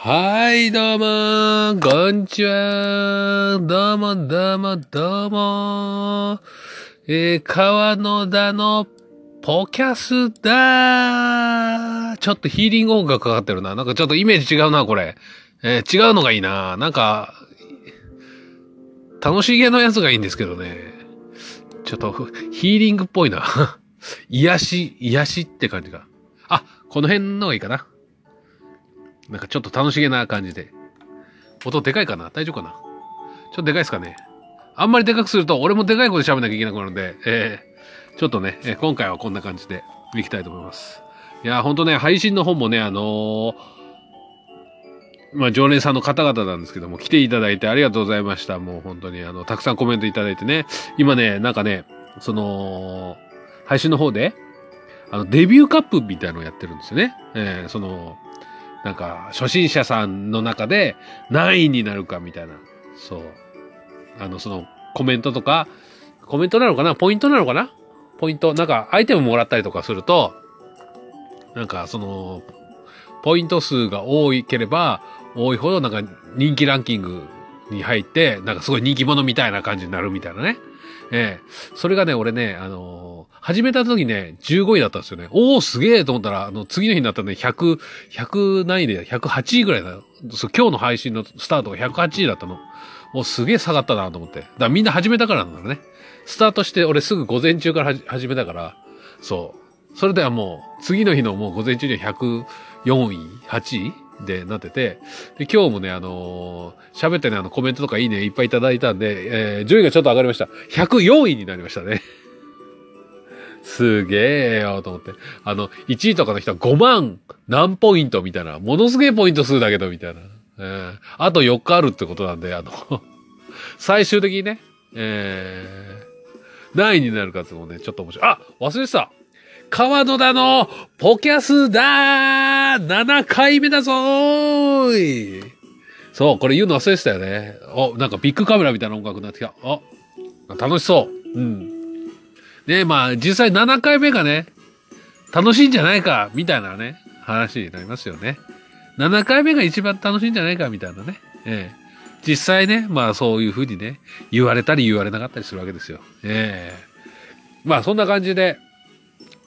はい、どうもこんにちはどうも、どうも、どうもえー、川野田のポキャスだちょっとヒーリング音楽かかってるな。なんかちょっとイメージ違うな、これ。えー、違うのがいいな。なんか、楽しげのやつがいいんですけどね。ちょっと、ヒーリングっぽいな。癒し、癒しって感じが。あ、この辺のがいいかな。なんかちょっと楽しげな感じで。音でかいかな？大丈夫かな？ちょっとでかいですかね？あんまりでかくすると、俺もでかい声で喋んなきゃいけなくなるんで、えー、ちょっとね、えー今回はこんな感じでいきたいと思います。いや、ほんとね、配信の本もね、あのーまあ、常連さんの方々なんですけども、来ていただいてありがとうございました。もう本当に、あの、たくさんコメントいただいてね。今ね、なんかね、その、配信の方で、あの、デビューカップみたいのをやってるんですよね。えーその、なんか、初心者さんの中で何位になるかみたいな。そう。あの、その、コメントとか、コメントなのかな？ポイントなのかな？ポイント。なんか、アイテムもらったりとかすると、なんか、その、ポイント数が多いければ、多いほど、なんか、人気ランキングに入って、なんかすごい人気者みたいな感じになるみたいなね。ええそれがね、俺ね、あのー始めた時ね、15位だったんですよね。おおすげえと思ったら、あの、次の日になったらね、100、100何位で、108位ぐらいだよ。今日の配信のスタートが108位だったの。おすげえ下がったなと思って。だからみんな始めたからなんだろうね。スタートして、俺すぐ午前中から始めたから、そう。それではもう、次の日のもう午前中には104位 ?8 位でなってて、で、今日もね、あのー喋ってね、あの、コメントとかいいね、いっぱいいただいたんで、えー、順位がちょっと上がりました。104位になりましたね。すげえよ、と思って。あの、1位とかの人は5万何ポイントみたいな、ものすげえポイント数だけど、みたいな。えーあと4日あるってことなんで、あの、最終的にね、えー、何位になるかってもね、ちょっと面白い。あ忘れてた川野田のポキャスだー !7 回目だぞーいそう、これ言うの忘れてたよね。お、なんかビッグカメラみたいな音楽になってきた。あ、楽しそう。うん。ねまあ、実際7回目がね、楽しいんじゃないか、みたいなね、話になりますよね。7回目が一番楽しいんじゃないか、みたいなね。ええ実際ね、まあそういうふうにね、言われたり言われなかったりするわけですよ。ええまあそんな感じで、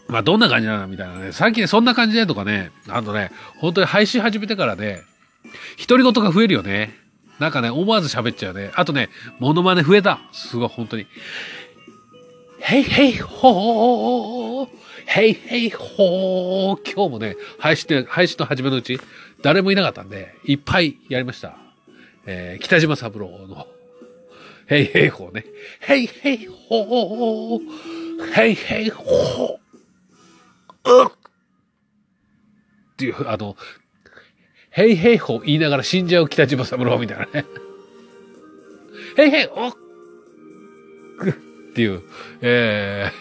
まあどんな感じなの？みたいなね。最近そんな感じでとかね、あとね、本当に配信始めてからね、独り言が増えるよね。なんかね、思わず喋っちゃうね。あとね、モノマネ増えた。すごい、本当に。へいへいほーへいへいほー今日もね、配信で、配信の初めのうち、誰もいなかったんで、いっぱいやりました。えー、北島三郎の、へいへいほーね。へいへいほーへいへいほーうっっていう、あの、へいへいほー言いながら死んじゃう北島三郎みたいなね。へいへいおっっていう、え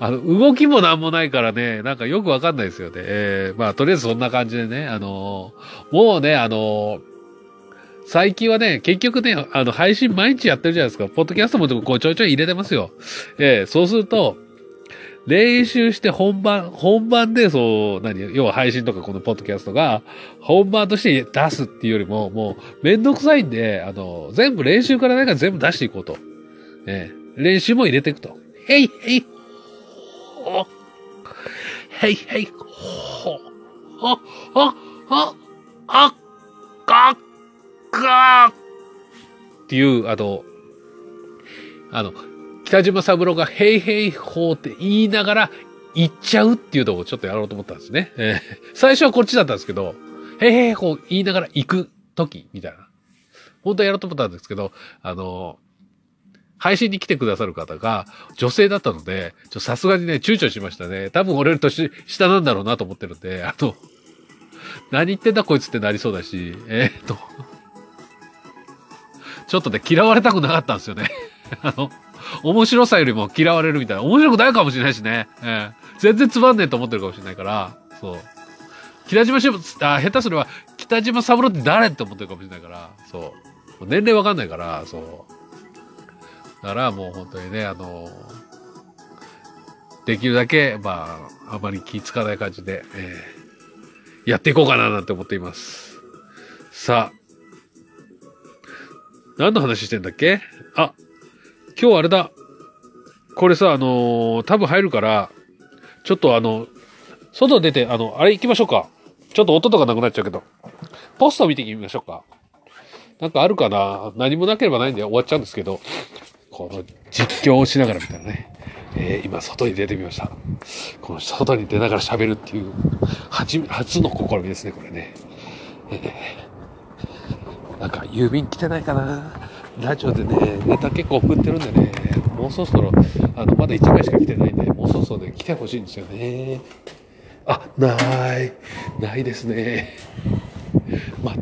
ー、あの、動きもなんもないからね、なんかよくわかんないですよね。えー、まあ、とりあえずそんな感じでね、あのーもうね、あの最近はね、結局ね、あの、配信毎日やってるじゃないですか。ポッドキャストもでもこうちょいちょい入れてますよ。えー、そうすると、練習して本番、本番でそう、何、要は配信とかこのポッドキャストが、本番として出すっていうよりも、もう、めんどくさいんで、あの、全部練習から何か全部出していこうと。ええ。練習も入れていくと。へいへい。ほへいへい。ほあ、あ、あ、あ、か、かっていう、あの、あの、北島三郎がへいへいほーって言いながら言っちゃうっていうのをちょっとやろうと思ったんですね。ええ。最初はこっちだったんですけど、へいへいほー言いながら行く時みたいな。本当はやろうと思ったんですけど、あの、配信に来てくださる方が女性だったので、ちょさすがにね、躊躇しましたね。多分俺より年下なんだろうなと思ってるんで、あの、何言ってんだこいつってなりそうだし、えーっと、ちょっとね、嫌われたくなかったんですよね。あの、面白さよりも嫌われるみたいな。面白くないかもしれないしね。ええ全然つまんねえと思ってるかもしれないから、そう。北島しぶ、あ、下手すれば、北島三郎って誰って思ってるかもしれないから、そう。年齢わかんないから、そう。だからもう本当にね、あの、できるだけ、まあ、あまり気ぃつかない感じで、えーやっていこうかななんて思っています。さあ。何の話してんだっけ？あ、今日あれだ。これさ、あのー多分入るから、ちょっとあの、外出て、あの、あれ行きましょうか。ちょっと音とかなくなっちゃうけど。ポスト見てみましょうか。なんかあるかな？何もなければないんで終わっちゃうんですけど、この実況をしながらみたいなね。えー今、外に出てみました。この外に出ながら喋るっていう、初、初の試みですね、これね。えーなんか、郵便来てないかな？ラジオでね、ネタ結構送ってるんでね、もうそろそろ、あの、まだ1枚しか来てないんで、もうそろそろね、来てほしいんですよね。あ、ない。ないですね。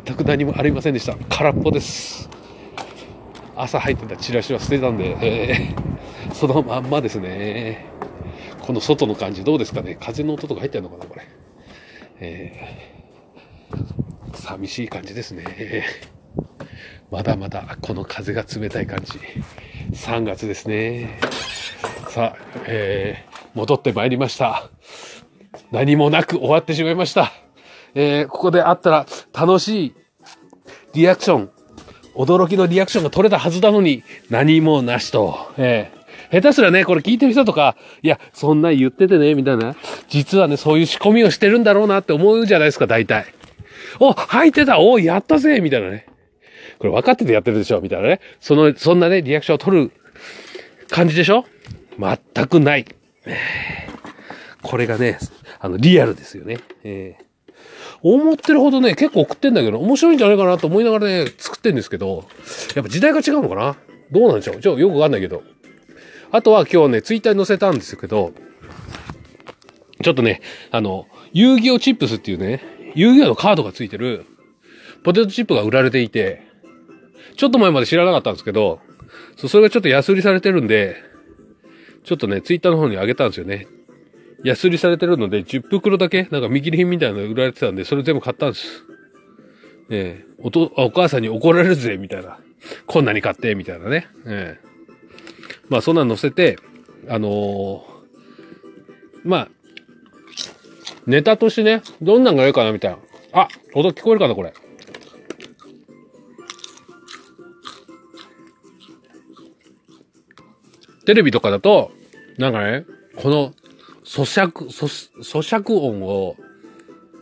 全く何もありませんでした。空っぽです。朝入ってたチラシは捨てたんで、えーそのまんまですね。この外の感じどうですかね風の音とか入ってるのかなこれ。えー寂しい感じですね。まだまだこの風が冷たい感じ。3月ですね。さあ、えー戻ってまいりました。何もなく終わってしまいました。えーここであったら楽しいリアクション、驚きのリアクションが取れたはずなのに、何もなしと。えー下手すらね、これ聞いてる人とか、いや、そんな言っててね、みたいな。実はね、そういう仕込みをしてるんだろうなって思うじゃないですか、大体。お、入ってたおやったぜみたいなね。これ分かっててやってるでしょみたいなね。その、そんなね、リアクションを取る感じでしょ？全くない。これがね、あの、リアルですよね。えー思ってるほどね、結構送ってんだけど、面白いんじゃないかなと思いながらね、作ってんですけど、やっぱ時代が違うのかな？どうなんでしょう？ちょ、よくわかんないけど。あとは今日ね、ツイッターに載せたんですけど、ちょっとね、あの、遊戯王チップスっていうね、遊戯王のカードがついてる、ポテトチップが売られていて、ちょっと前まで知らなかったんですけど、それがちょっと安売りされてるんで、ちょっとね、ツイッターの方に上げたんですよね。安売りされてるので、10袋だけ、なんか見切り品みたいなの売られてたんで、それ全部買ったんです。ええおと、お母さんに怒られるぜ、みたいな。こんなに買って、みたいなね。ええまあ、そんなの載せて、あのーまあ、ネタとしてね、どんなんがいいかな、みたいな。あ、音聞こえるかな、これ。テレビとかだと、なんかね、この咀嚼、咀咀嚼音を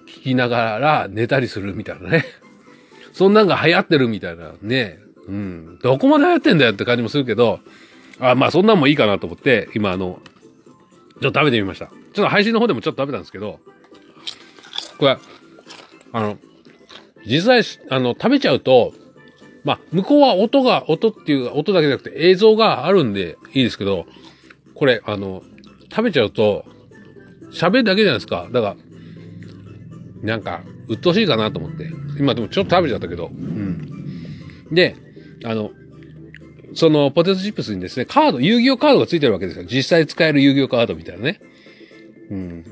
聞きながら寝たりするみたいなね。そんなんが流行ってるみたいなね。うん。どこまで流行ってんだよって感じもするけど、あ、まあそんなんもいいかなと思って、今あの、ちょっと食べてみました。ちょっと配信の方でもちょっと食べたんですけど、これ、あの、実際、あの、食べちゃうと、まあ、向こうは音が、音っていう、音だけじゃなくて映像があるんでいいですけど、これ、あの、食べちゃうと、喋るだけじゃないですか。だから、なんか、鬱陶しいかなと思って。今でもちょっと食べちゃったけど。うん。で、あの、そのポテトチップスにですね、カード、遊戯王カードがついてるわけですよ。実際使える遊戯王カードみたいなね。うん。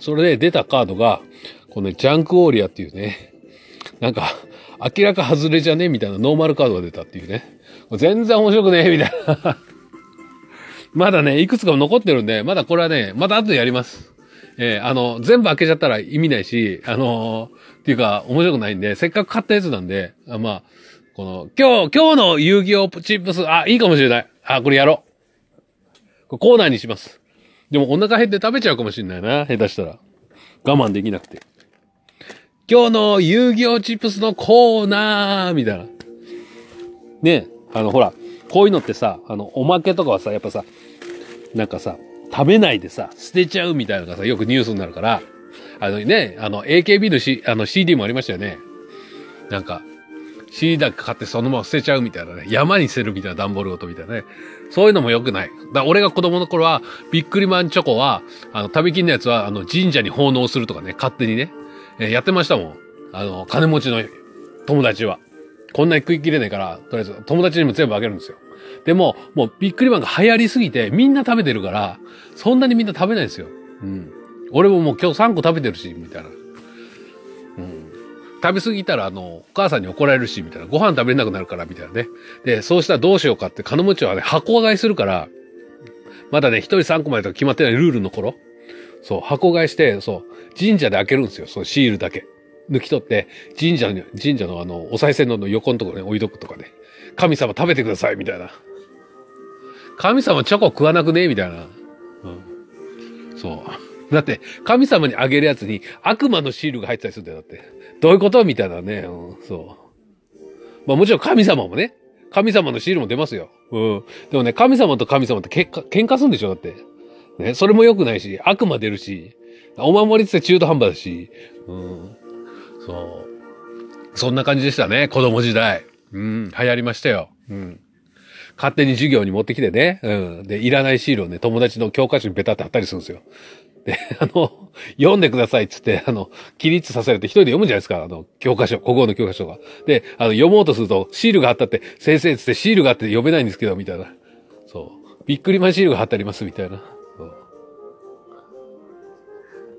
それで出たカードが、このね、ジャンクオーリアっていうね、なんか、明らか外れじゃねみたいなノーマルカードが出たっていうね。全然面白くねえみたいな。まだね、いくつか残ってるんで、まだこれはね、また後でやります。えーあの、全部開けちゃったら意味ないし、あのーっていうか、面白くないんで、せっかく買ったやつなんで、あまあ、この、今日、今日の遊戯王チップス、あ、いいかもしれない。あ、これやろう。こコーナーにします。でもお腹減って食べちゃうかもしれないな、下手したら。我慢できなくて。今日の遊戯王チップスのコーナーみたいな。ねあの、ほら、こういうのってさ、あの、おまけとかはさ、やっぱさ、なんかさ、食べないでさ、捨てちゃうみたいなのがさ、よくニュースになるから、あのね、あの、AKB の, C あの CD もありましたよね。なんか、CD だけ買ってそのまま捨てちゃうみたいなね。山に捨てるみたいな段ボールごとみたいなね。そういうのも良くない。だから俺が子供の頃は、ビックリマンチョコは、あの、食べきんのやつは、あの、神社に奉納するとかね、勝手にね、えーやってましたもん。あの、金持ちの友達は。こんなに食い切れないから、とりあえず友達にも全部あげるんですよ。でも、もうビックリマンが流行りすぎて、みんな食べてるから、そんなにみんな食べないですよ。うん。俺ももう今日3個食べてるし、みたいな。うん。食べ過ぎたら、あの、お母さんに怒られるし、みたいな。ご飯食べれなくなるから、みたいなね。で、そうしたらどうしようかって、金持ちはね、箱買いするから、まだね、一人3個までとか決まってないルールの頃、そう、箱買いして、そう、神社で開けるんですよ。そのシールだけ。抜き取って、神社に、神社のあの、お賽銭の横のところに置いとくとかね。神様食べてください、みたいな。神様チョコ食わなくね？みたいな。うん。そう。だって、神様にあげるやつに悪魔のシールが入ってたりするんだよ、だって。どういうこと？みたいなね。うん、そう。まあもちろん神様もね、神様のシールも出ますよ。うん。でもね、神様と神様って喧嘩、喧嘩するんでしょだって。ね、それも良くないし、悪魔出るし、お守りって中途半端だし、うん。そう。そんな感じでしたね、子供時代。うん、流行りましたよ。うん。勝手に授業に持ってきてね、うん。で、いらないシールをね、友達の教科書にベタって貼ったりするんですよ。で、あの、読んでくださいっつって、あの、起立させると一人で読むじゃないですか、あの、教科書、国語の教科書が。で、あの、読もうとすると、シールが貼ったって、先生っつってシールがあって読めないんですけど、みたいな。そう。びっくりマンシールが貼ってあります、みたいな。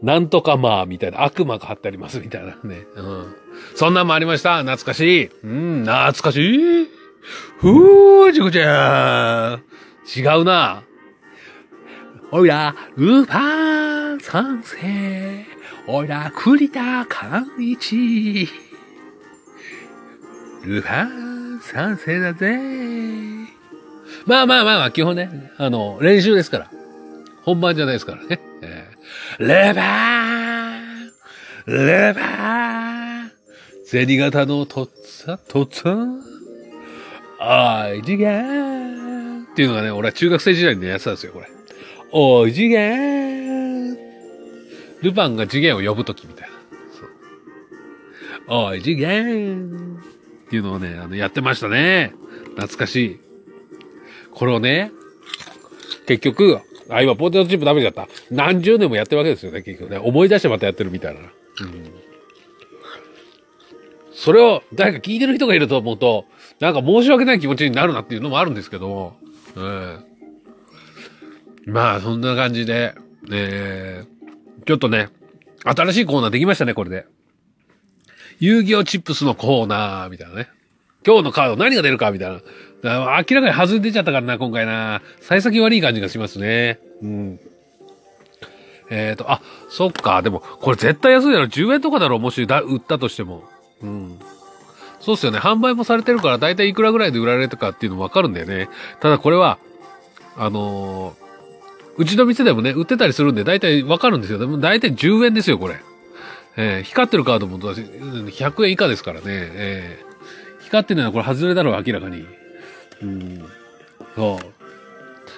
なんとかまあ、みたいな。悪魔が貼ってあります、みたいなね。うん。そんなんもありました。懐かしい。うん、懐かしい。ふー、ちこちゃん。違うな。おいら、ルーパン三世。おいら、栗田寛一。ルーパン三世だぜ。まあまあまあまあ、基本ね、あの、練習ですから。本番じゃないですからね。えー、レバーレバー銭形のとっつぁとっつぁおい、次元っていうのがね、俺は中学生時代にやってたんですよ、これ。おい、次元ルパンが次元を呼ぶときみたいな。そう。おい、次元っていうのをね、あの、やってましたね。懐かしい。これをね、結局、あ、今ポテトチップダメだった。何十年もやってるわけですよね、結局ね。思い出してまたやってるみたいな。うん。それを誰か聞いてる人がいると思うと、なんか申し訳ない気持ちになるなっていうのもあるんですけど、うん。まあ、そんな感じで、えー、ちょっとね、新しいコーナーできましたね、これで。遊戯王チップスのコーナー、みたいなね。今日のカード何が出るか、みたいな。明らかに外れ出ちゃったからな、今回な。幸先悪い感じがしますね。うん。えっ、ー、と、あ、そっか。でも、これ絶対安いだろ。10円とかだろ。もしだ売ったとしても。うん。そうっすよね。販売もされてるから、だいたいいくらぐらいで売られるかっていうのわかるんだよね。ただこれは、あのー、うちの店でもね、売ってたりするんで、だいたいわかるんですよ。でも、だいたい10円ですよ、これ。えー、光ってるカードも100円以下ですからね。えー、光ってるのはこれ外れだろう、明らかに。うん。そ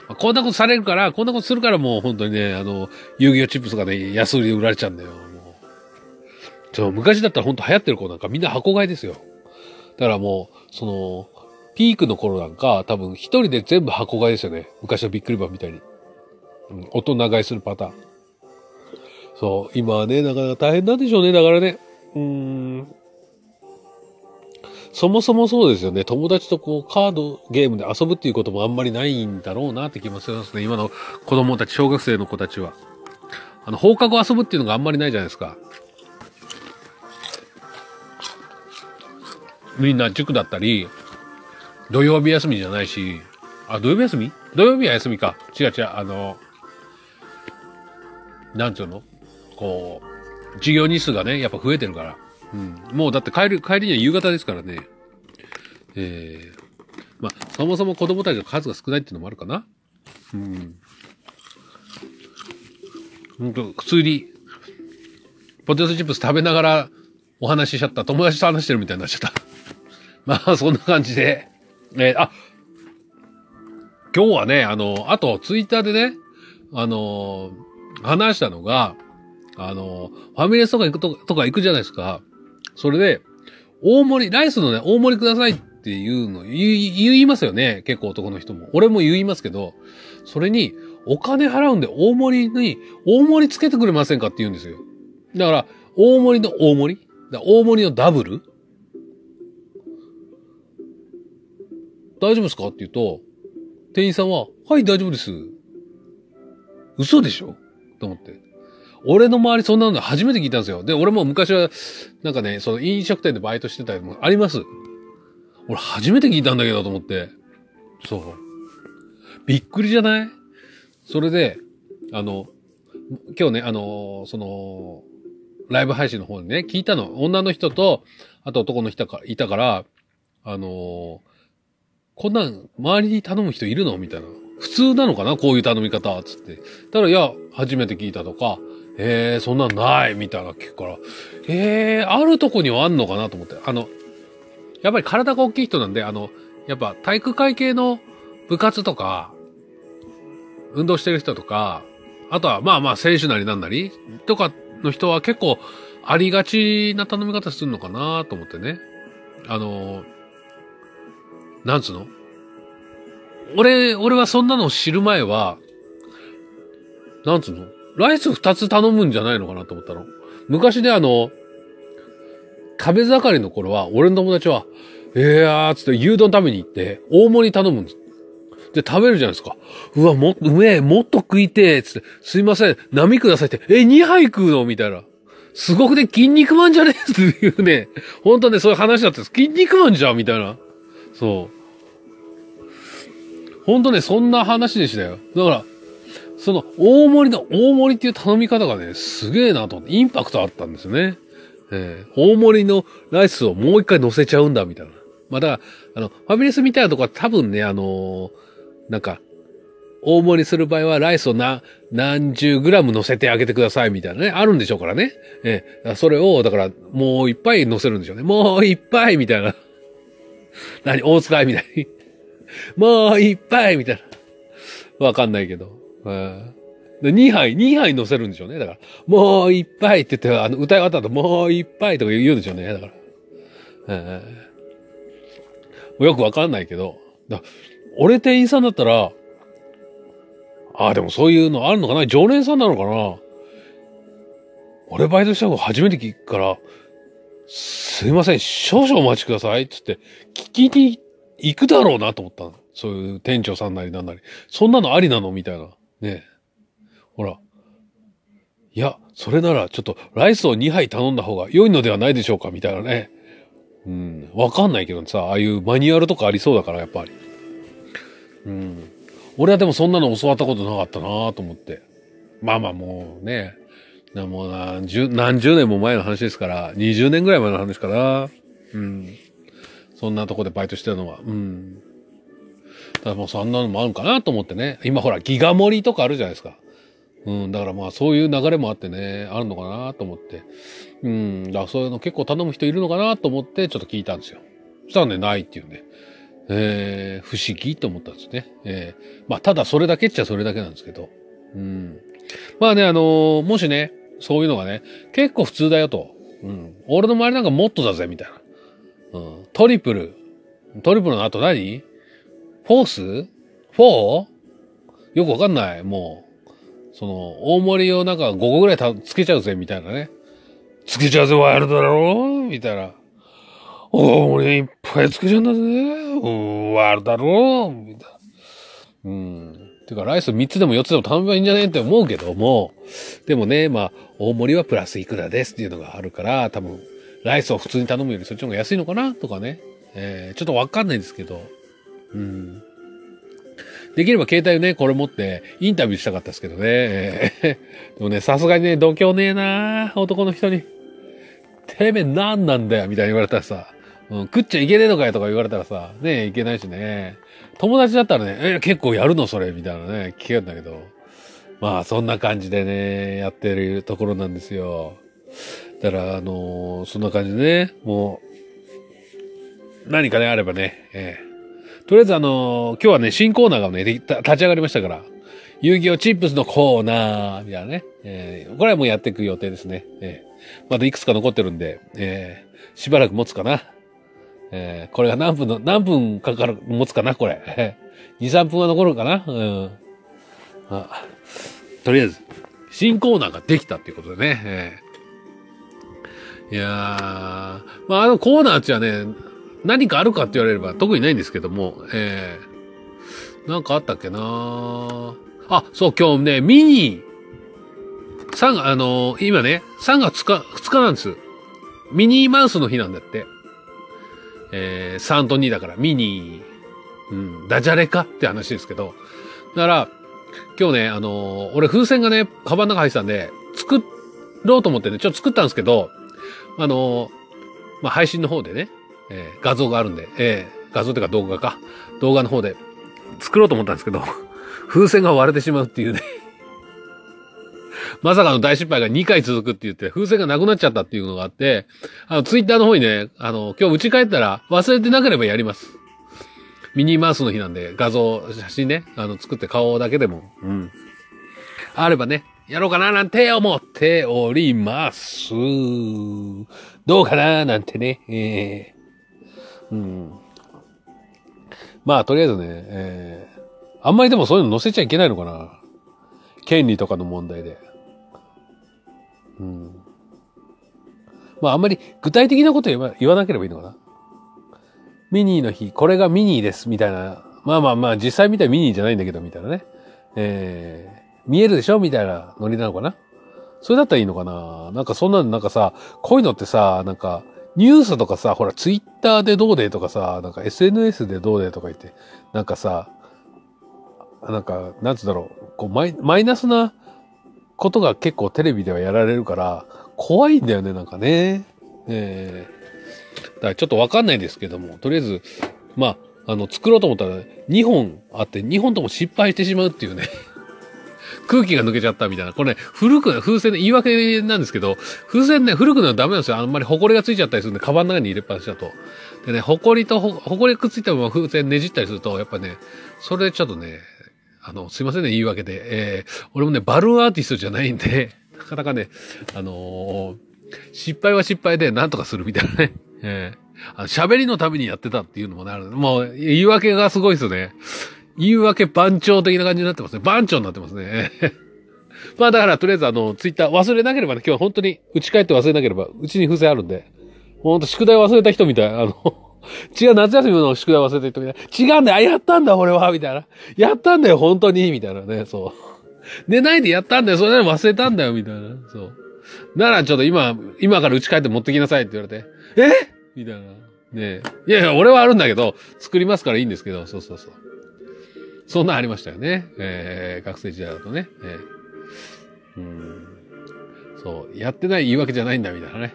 う。こんなことされるから、こんなことするからもう本当にね、あの、遊戯王チップスがね、安売りで売られちゃうんだよ。そう、昔だったら本当流行ってる子なんかみんな箱買いですよ。だからもう、その、ピークの頃なんか、多分一人で全部箱買いですよね。昔のビックリバンみたいに。うん、大人買いするパターン。そう、今はね、なかなか大変なんでしょうね。だからね、うーん。そもそもそうですよね。友達とこう、カードゲームで遊ぶっていうこともあんまりないんだろうなって気もしますね。今の子供たち、小学生の子たちは。あの、放課後遊ぶっていうのがあんまりないじゃないですか。みんな塾だったり、土曜日休みじゃないし、あ、土曜日休み？土曜日は休みか。違う違う、あの、なんつうの？こう、授業日数がね、やっぱ増えてるから。うん。もうだって帰る、帰りには夕方ですからね。ええー、まあ、そもそも子供たちの数が少ないっていうのもあるかな。うん。ほんと、普通に、ポテトチップス食べながらお話ししちゃった。友達と話してるみたいになっちゃった。まあ、そんな感じで。えー、あ、今日はね、あの、あと、ツイッターでね、あの、話したのが、あの、ファミレスとか行くととか行くじゃないですか。それで、大盛り、ライスのね、大盛りくださいっていうの、言いますよね。結構男の人も。俺も言いますけど、それに、お金払うんで大盛りに、大盛りつけてくれませんかって言うんですよ。だから、大盛りの大盛り？大盛りのダブル？大丈夫ですか？って言うと、店員さんは、はい、大丈夫です。嘘でしょ？と思って。俺の周りそんなの初めて聞いたんですよ。で、俺も昔は、なんかね、その飲食店でバイトしてたりもあります。俺初めて聞いたんだけどと思って。そう。びっくりじゃない？それで、あの、今日ね、あのその、ライブ配信の方にね、聞いたの。女の人と、あと男の人がいたから、あのーこんなん、周りに頼む人いるの？みたいな。普通なのかな？こういう頼み方つって。たら、いや、初めて聞いたとか、えー、そんなんないみたいな聞くから、えー、あるとこにはあんのかなと思って。あの、やっぱり体が大きい人なんで、あの、やっぱ体育会系の部活とか、運動してる人とか、あとはまあまあ選手なりなんなりとかの人は結構ありがちな頼み方するのかなと思ってね。あの、なんつうの？俺、俺はそんなのを知る前は、なんつうの？ライス二つ頼むんじゃないのかなと思ったの。昔ね、あの、壁盛りの頃は、俺の友達は、えーやーつって牛丼食べに行って、大盛り頼むんです。で、食べるじゃないですか。うわ、も、うめえ、もっと食いてーつって、すいません、波くださいって、え、2杯食うの？みたいな。すごくね、筋肉マンじゃね？え っていうね、本当ね、そういう話だったんです。筋肉マンじゃん？みたいな。そう。本当ね、そんな話でしたよ。だから、その、大盛りの、大盛りっていう頼み方がね、すげえなと、インパクトあったんですよね。えー大盛りのライスをもう一回乗せちゃうんだ、みたいな。まあ、だから、あの、ファミレスみたいなとこは多分ね、あのーなんか、大盛りする場合はライスをな、何十グラム乗せてあげてくださいみたいなね、あるんでしょうからね。ええそれを、だから、もう一杯乗せるんでしょうね。もう一杯みたいな。何大使いみたいに。もう一杯みたいな。わかんないけど。うんで、2杯、2杯乗せるんでしょうね。だから、もう一杯って言って、あの、歌い終わった後、もう一杯とか言うんでしょうね。だから。ええよくわかんないけど。だ俺店員さんだったら、ああ、でもそういうのあるのかな常連さんなのかな俺バイトしたの初めて聞くから、すいません、少々お待ちください。つって、聞きに行くだろうなと思ったの。そういう店長さんなりなんなり。そんなのありなのみたいな。ね。ほら。いや、それならちょっとライスを2杯頼んだ方が良いのではないでしょうかみたいなね。うん。わかんないけどさ、ああいうマニュアルとかありそうだから、やっぱり。うん。俺はでもそんなの教わったことなかったなと思って。まあまあもうね、もう何十、何十年も前の話ですから、20年ぐらい前の話かな。うん。そんなとこでバイトしてたのは。うん。ただもうそんなのもあるかなと思ってね。今ほら、ギガ盛りとかあるじゃないですか。うん。だからまあそういう流れもあってね、あるのかなと思って。うん。だからそういうの結構頼む人いるのかなと思ってちょっと聞いたんですよ。そしたらね、ないっていうね。えー、不思議と思ったんですね。えー、まあ、ただそれだけっちゃそれだけなんですけど。うん。まあね、あのーもしね、そういうのがね、結構普通だよと。うん。俺の周りなんかもっとだぜ、みたいな。うん。トリプル。トリプルの後何？フォース？フォー？よくわかんない。もう。その、大盛りをなんか5個ぐらいたつけちゃうぜ、みたいなね。つけちゃうぜ、ワイルドだろみたいな。大盛りいっぱいつけちゃうんだぜ。うん、ワイルドだろみたいな。うん。てか、ライス3つでも4つでも頼めばいいんじゃね？って思うけども、でもね、まあ、大盛りはプラスいくらですっていうのがあるから、多分、ライスを普通に頼むよりそっちの方が安いのかな？とかね。えー、ちょっとわかんないですけど。うん。できれば携帯をね、これ持ってインタビューしたかったですけどね。えーでもね、さすがにね、度胸ねえな男の人に。てめえ何なんだよみたいに言われたらさ、うん、食っちゃいけねえのかよとか言われたらさ、ねえ、いけないしね。友達だったらね、え、結構やるのそれみたいなね、聞けるんだけど。まあ、そんな感じでね、やってるところなんですよ。だから、あのーそんな感じでね、もう、何かね、あればね、ええとりあえずあのー今日はね、新コーナーがね、立ち上がりましたから、遊戯王チップスのコーナー、みたいなね。えーこれはもうやっていく予定ですね。えーまだいくつか残ってるんで、えーしばらく持つかな。えーこれが何分の、何分かかる、持つかな、これ。えー2、3分は残るかな。うん。あとりあえず、新コーナーができたっていうことでね。えーいやー、まあ、あのコーナーっちはね、何かあるかって言われれば特にないんですけども、えー、なんかあったっけなあ、そう、今日ね、ミニ、3、あのー今ね、3月2日、2日なんです。ミニーマウスの日なんだって。えー、3と2だから、ミニー、うん、ダジャレかって話ですけど。だから、今日ね、あのー俺風船がね、カバンの中入ってたんで、作ろうと思ってね、ちょっと作ったんですけど、あのまあ、配信の方でね、えー画像があるんで、えー画像というか動画か、動画の方で作ろうと思ったんですけど、風船が割れてしまうっていうね。まさかの大失敗が2回続くって言って、風船がなくなっちゃったっていうのがあって、あの、ツイッターの方にね、あの、今日家帰ったら忘れてなければやります。ミニマウスの日なんで、画像、写真ね、あの、作って顔だけでも、うん。あればね、やろうかななんて思っております。どうかななんてね、えーうん。まあ、とりあえずね、えーあんまりでもそういうの載せちゃいけないのかな権利とかの問題で。うん。まあ、あんまり具体的なこと言わ言わなければいいのかなミニーの日、これがミニーです、みたいな。まあまあまあ、実際見たらミニーじゃないんだけど、みたいなね。えー、見えるでしょ？みたいなノリなのかな？それだったらいいのかな？なんかそんなのなんかさ、こういうのってさ、なんか、ニュースとかさ、ほら、ツイッターでどうでとかさ、なんか SNS でどうでとか言って、なんかさ、なんか、なんつうんだろう、こうマイ、マイナスなことが結構テレビではやられるから、怖いんだよね、なんかね。ええだからちょっとわかんないですけども、とりあえず、まあ、あの、作ろうと思ったら2本あって、2本とも失敗してしまうっていうね。空気が抜けちゃったみたいな。これね、古く、風船の言い訳なんですけど、風船ね、古くなるとダメなんですよ。あんまり埃がついちゃったりするんで、カバンの中に入れっぱなしだと。でね、埃と、埃くっついたまま風船ねじったりすると、やっぱね、それちょっとね、あの、すいませんね、言い訳で。えー、俺もね、バルーンアーティストじゃないんで、なかなかね、あのー失敗は失敗で何とかするみたいなね。えーあの喋りのためにやってたっていうのもなる。もう、言い訳がすごいですよね。言い訳番長的な感じになってますね。番長になってますね。まあだから、とりあえずあの、ツイッター忘れなければね、今日は本当に、家帰って忘れなければ、うちに風船あるんで、ほんと宿題忘れた人みたい。あの、違う、夏休みの宿題忘れた人みたい。違うんだよ、あやったんだ、俺は、みたいな。やったんだよ、本当に、みたいなね、そう。寝ないでやったんだよ、それなの忘れたんだよ、みたいな。そう。なら、ちょっと今、今から家帰って持ってきなさいって言われて、え？みたいな。ね。いやいや、俺はあるんだけど、作りますからいいんですけど、そうそうそう。そんなありましたよね。えー、学生時代だとね。えー、うん。そう。やってない言い訳じゃないんだ、みたいなね。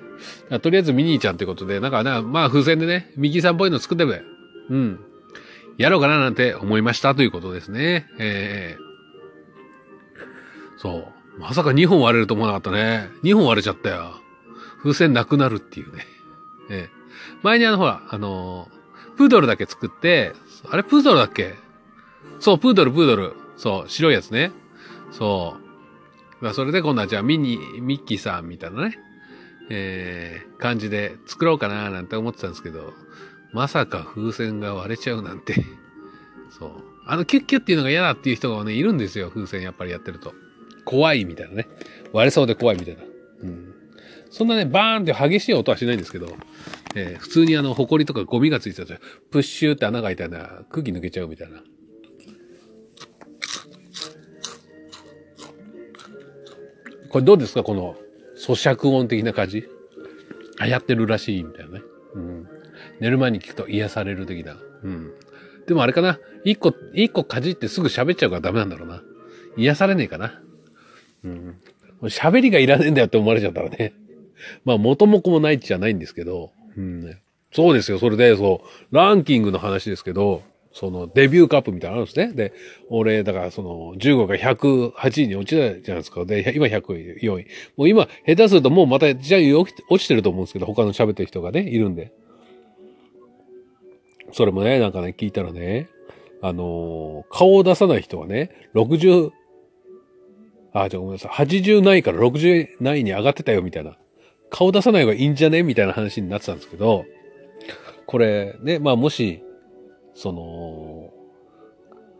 とりあえずミニーちゃんってことで、なんかな、まあ風船でね、ミキさんっぽいの作ってくれ。うん。やろうかななんて思いましたということですね。えー、そう。まさか2本割れると思わなかったね。2本割れちゃったよ。風船なくなるっていうね。ええ前にあの、ほら、あのープードルだけ作って、あれプードルだっけそう、プードル、プードル。そう、白いやつね。そう。まあ、それで今度はじゃあミニ、ミッキーさんみたいなね、えー、感じで作ろうかななんて思ってたんですけど、まさか風船が割れちゃうなんて。そう。あのキュッキュッっていうのが嫌だっていう人がね、いるんですよ。風船やっぱりやってると。怖いみたいなね。割れそうで怖いみたいな。うん。そんなね、バーンって激しい音はしないんですけど、えー普通にあの、埃とかゴミがついてたら、プッシューって穴が開いたら空気抜けちゃうみたいな。これどうですか？この咀嚼音的な感じ？流行ってるらしいみたいなね。うん。寝る前に聞くと癒される的な。うん。でもあれかな？一個、一個かじってすぐ喋っちゃうからダメなんだろうな。癒されねえかな。うん。喋りがいらねえんだよって思われちゃったらね。まあ元も子もないっちゃないんですけど。うん。そうですよ。それで、そう、ランキングの話ですけど、そのデビューカップみたいなのあるんですね。で、俺、だからその15が108位に落ちたじゃないですか。で、今104位。もう今、下手するともうまたじゃあ落ちてると思うんですけど、他の喋ってる人がね、いるんで。それもね、なんかね、聞いたらね、あのー顔を出さない人はね、60、あ、じゃごめんなさい。80ないから60ないに上がってたよ、みたいな。顔出さない方がいいんじゃね？みたいな話になってたんですけど、これね、まあもし、その、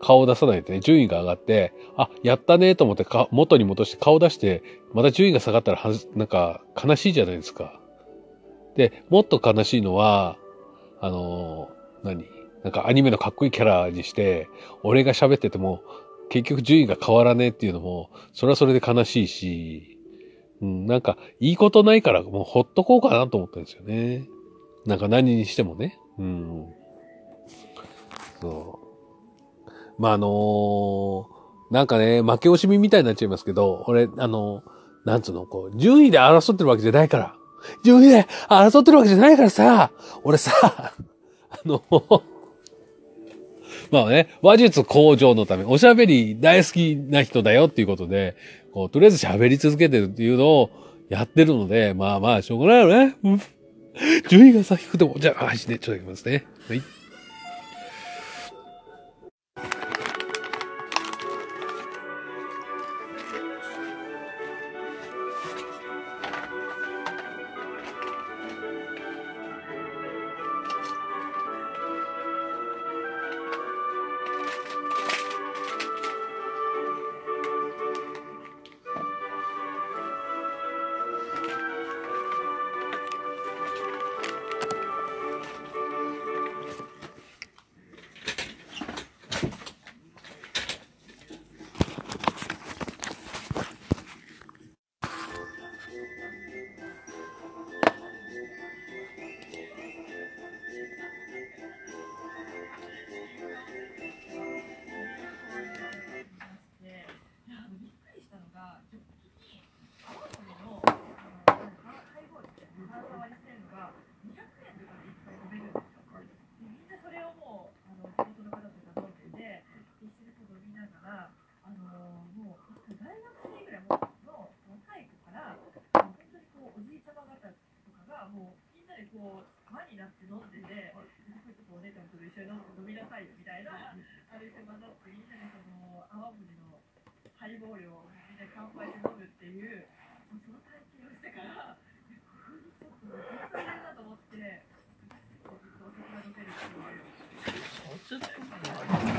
顔を出さないとね、順位が上がって、あ、やったねと思ってか元に戻して顔出して、また順位が下がったらは、なんか悲しいじゃないですか。で、もっと悲しいのは、あのー何？なんかアニメのかっこいいキャラにして、俺が喋ってても、結局順位が変わらねえっていうのも、それはそれで悲しいし、うん、なんか、いいことないから、もうほっとこうかなと思ったんですよね。なんか何にしてもね。うん。そう。まあ、あのーなんかね、負け惜しみみたいになっちゃいますけど、俺、あの、なんつうの、こう、順位で争ってるわけじゃないから。順位で争ってるわけじゃないからさ、俺さ、あの、まあね、話術向上のため、おしゃべり大好きな人だよっていうことで、こう、とりあえず喋り続けてるっていうのをやってるので、まあまあ、しょうがないよね。順位がさ、低くても、じゃあ、配信でちょっといきますね。はい。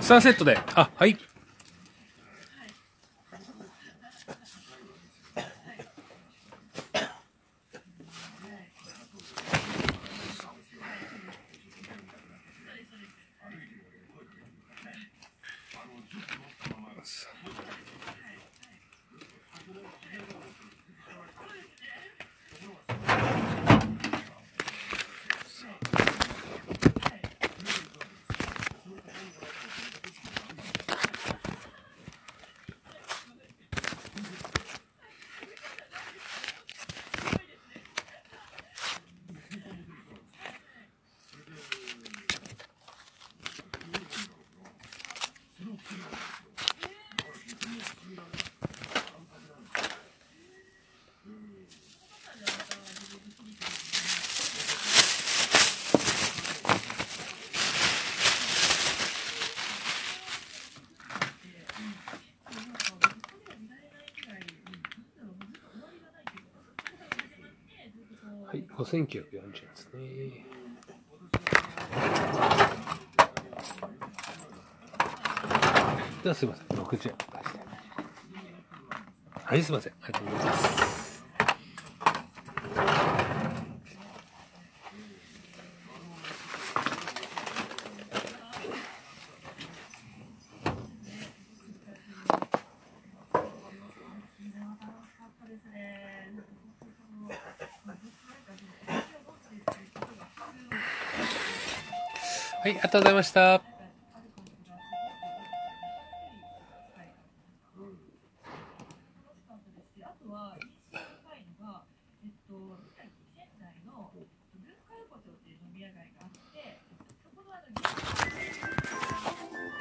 3セットで。あ、はい。はい、5940円ですね。ではすいません、60円。はい、すいません。ありがとうございます。楽しかったですねなんか本当にそのまあずっとなんかそのお酒を飲んでいることが普通のはい、ありががとうございました。